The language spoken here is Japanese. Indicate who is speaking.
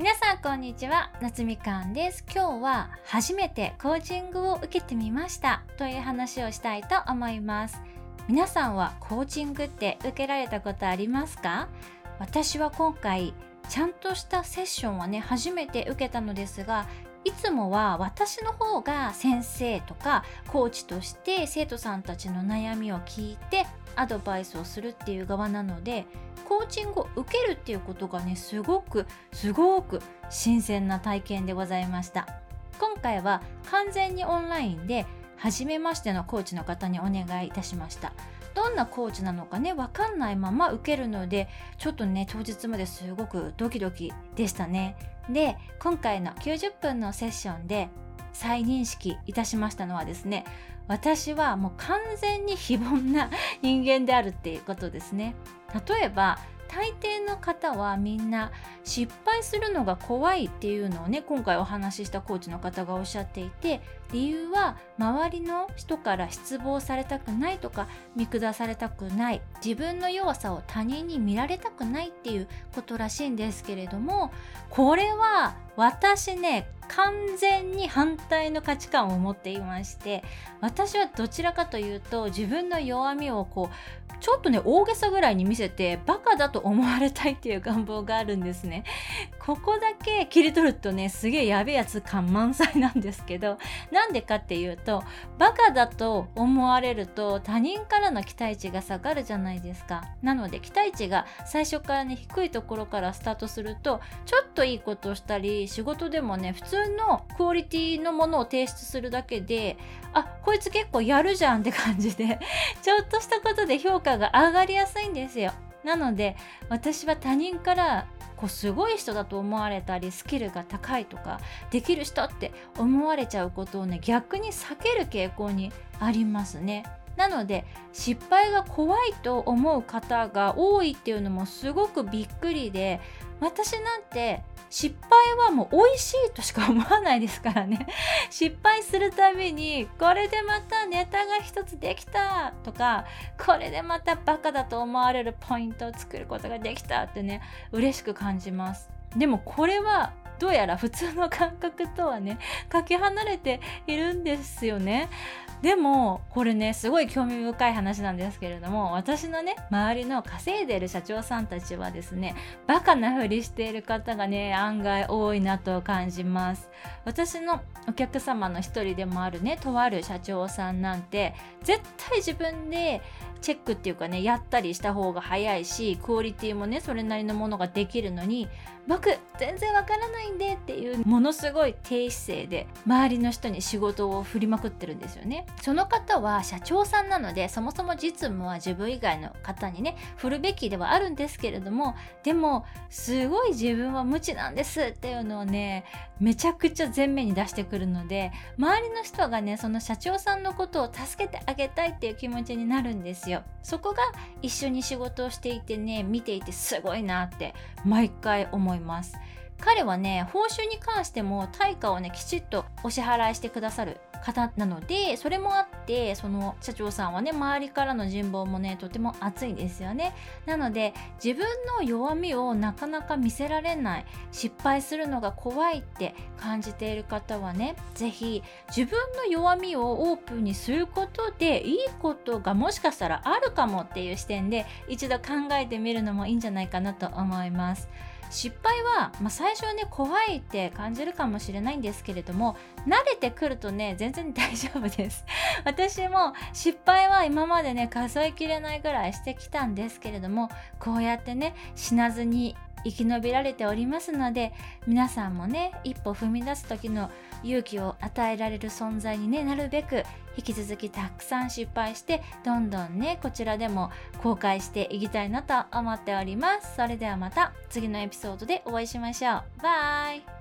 Speaker 1: 皆さんこんにちは。夏みかんです。今日は初めてコーチングを受けてみました。という話をしたいと思います。皆さんはコーチングって受けられたことありますか？私は今回ちゃんとしたセッションをね初めて受けたのですがいつもは私の方が先生とかコーチとして生徒さんたちの悩みを聞いてアドバイスをするっていう側なのでコーチングを受けるっていうことがねすごくすごく新鮮な体験でございました。今回は完全にオンラインで初めましてのコーチの方にお願いいたしました。どんなコーチなのかね分かんないまま受けるのでちょっとね当日まですごくドキドキでしたね。で今回の90分のセッションで再認識いたしましたのはですね私はもう完全に非凡な人間であるっていうことですね。例えば大抵の方はみんな失敗するのが怖いっていうのをね今回お話ししたコーチの方がおっしゃっていて理由は周りの人から失望されたくないとか見下されたくない自分の弱さを他人に見られたくないっていうことらしいんですけれどもこれは私ね完全に反対の価値観を持っていまして私はどちらかというと自分の弱みをこうちょっとね大げさぐらいに見せてバカだと思われたいっていう願望があるんですね。ここだけ切り取るとねすげえやべえやつ感満載なんですけどなんでかっていうとバカだと思われると他人からの期待値が下がるじゃないですか。なので期待値が最初からね低いところからスタートするとちょっといいことをしたり仕事でもね普通のクオリティのものを提出するだけであこいつ結構やるじゃんって感じでちょっとしたことで評価が上がりやすいんですよなので私は他人からこうすごい人だと思われたりスキルが高いとかできる人って思われちゃうことをね逆に避ける傾向にありますね。なので失敗が怖いと思う方が多いっていうのもすごくびっくりで私なんて失敗はもう美味しいとしか思わないですからね。失敗するたびにこれでまたネタが一つできたとかこれでまたバカだと思われるポイントを作ることができたってね嬉しく感じます。でもこれはどうやら普通の感覚とはねかけ離れているんですよね。でもこれねすごい興味深い話なんですけれども私のね周りの稼いでる社長さんたちはですねバカなふりしている方がね案外多いなと感じます。私のお客様の一人でもあるねとある社長さんなんて絶対自分でチェックっていうかねやったりした方が早いしクオリティもねそれなりのものができるのに僕全然わからないんでっていうものすごい低姿勢で周りの人に仕事を振りまくってるんですよね。その方は社長さんなのでそもそも実務は自分以外の方にね振るべきではあるんですけれどもでもすごい自分は無知なんですっていうのをねめちゃくちゃ前面に出してくるので周りの人がねその社長さんのことを助けてあげたいっていう気持ちになるんですよ。そこが一緒に仕事をしていてね見ていてすごいなって毎回思います。彼はね報酬に関しても対価をねきちっとお支払いしてくださる方なのでそれもあってその社長さんはね周りからの人望もねとても熱いですよねなので自分の弱みをなかなか見せられない失敗するのが怖いって感じている方はね是非自分の弱みをオープンにすることでいいことがもしかしたらあるかもっていう視点で一度考えてみるのもいいんじゃないかなと思います。失敗は、まあ、最初はね怖いって感じるかもしれないんですけれども慣れてくるとね全然大丈夫です。私も失敗は今までね数えきれないぐらいしてきたんですけれどもこうやってね死なずに生き延びられておりますので皆さんもね一歩踏み出す時の勇気を与えられる存在に、ね、なるべく引き続きたくさん失敗してどんどんねこちらでも公開していきたいなと思っております。それではまた次のエピソードでお会いしましょう。バイ。